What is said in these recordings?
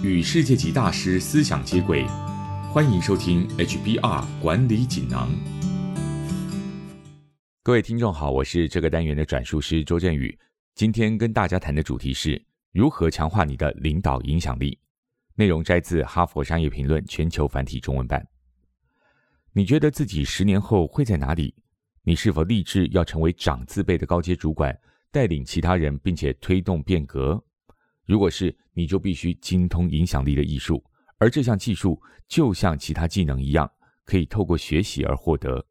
与世界级大师思想接轨，欢迎收听 HBR 管理锦囊。各位听众好，我是这个单元的转述师周振宇。今天跟大家谈的主题是如何强化你的领导影响力。内容摘自《哈佛商业评论》全球繁体中文版。你觉得自己十年后会在哪里？你是否立志要成为长字辈的高阶主管，带领其他人，并且推动变革？如果是，你就必须精通影响力的艺术，而这项技术就像其他技能一样，可以透过学习而获得。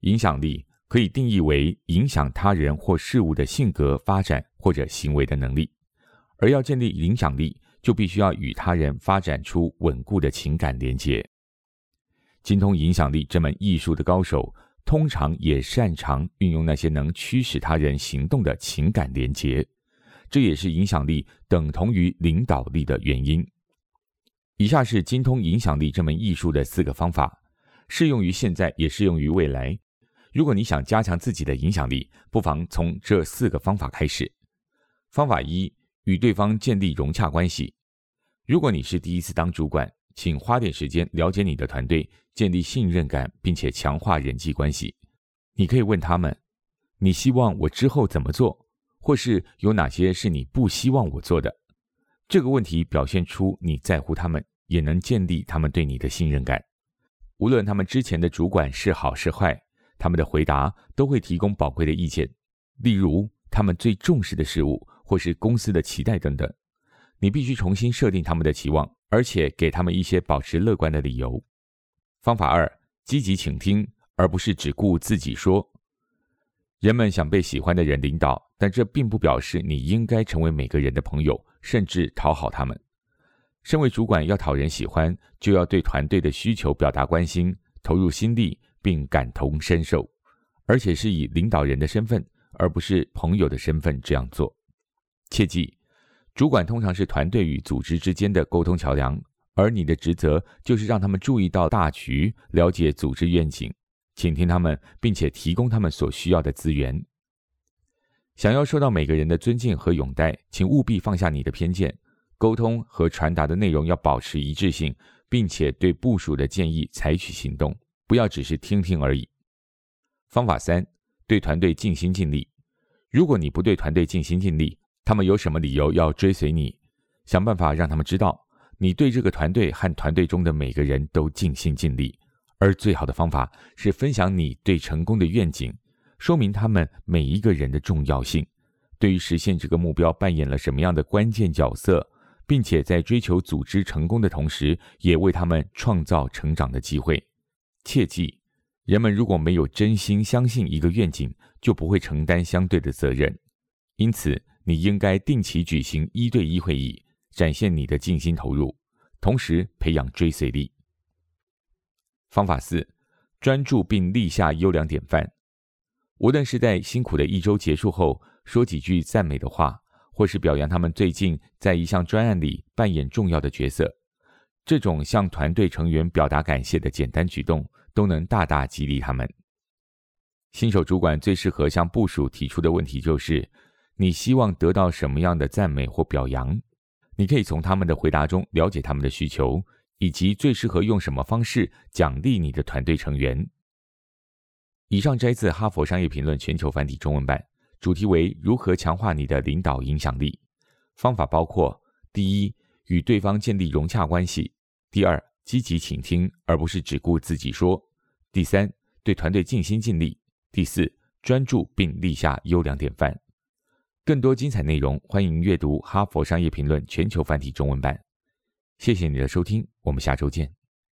影响力可以定义为影响他人或事物的性格发展或者行为的能力，而要建立影响力，就必须要与他人发展出稳固的情感连结。精通影响力这门艺术的高手，通常也擅长运用那些能驱使他人行动的情感连结。这也是影响力等同于领导力的原因。以下是精通影响力这门艺术的四个方法，适用于现在，也适用于未来。如果你想加强自己的影响力，不妨从这四个方法开始。方法一：与对方建立融洽关系。如果你是第一次当主管，请花点时间了解你的团队，建立信任感，并且强化人际关系。你可以问他们：“你希望我之后怎么做？”或是有哪些是你不希望我做的？这个问题表现出你在乎他们，也能建立他们对你的信任感。无论他们之前的主管是好是坏，他们的回答都会提供宝贵的意见，例如他们最重视的事物，或是公司的期待等等。你必须重新设定他们的期望，而且给他们一些保持乐观的理由。方法二：积极倾听，而不是只顾自己说。人们想被喜欢的人领导，但这并不表示你应该成为每个人的朋友，甚至讨好他们。身为主管，要讨人喜欢，就要对团队的需求表达关心，投入心力，并感同身受，而且是以领导人的身份，而不是朋友的身份这样做。切记，主管通常是团队与组织之间的沟通桥梁，而你的职责就是让他们注意到大局，了解组织愿景。倾听他们，并且提供他们所需要的资源。想要受到每个人的尊敬和拥戴，请务必放下你的偏见，沟通和传达的内容要保持一致性，并且对部署的建议采取行动，不要只是听听而已。方法三：对团队尽心尽力。如果你不对团队尽心尽力，他们有什么理由要追随你？想办法让他们知道，你对这个团队和团队中的每个人都尽心尽力。而最好的方法是分享你对成功的愿景，说明他们每一个人的重要性，对于实现这个目标扮演了什么样的关键角色，并且在追求组织成功的同时，也为他们创造成长的机会。切记，人们如果没有真心相信一个愿景，就不会承担相对的责任。因此，你应该定期举行一对一会议，展现你的尽心投入，同时培养追随力。方法四：专注并立下优良典范。无论是在辛苦的一周结束后说几句赞美的话，或是表扬他们最近在一项专案里扮演重要的角色，这种向团队成员表达感谢的简单举动，都能大大激励他们。新手主管最适合向部署提出的问题就是：你希望得到什么样的赞美或表扬？你可以从他们的回答中了解他们的需求。以及最适合用什么方式奖励你的团队成员。以上摘自《哈佛商业评论》全球繁体中文版，主题为如何强化你的领导影响力。方法包括：第一，与对方建立融洽关系；第二，积极倾听，而不是只顾自己说；第三，对团队尽心尽力；第四，专注并立下优良典范。更多精彩内容，欢迎阅读《哈佛商业评论》全球繁体中文版。谢谢你的收听，我们下周见。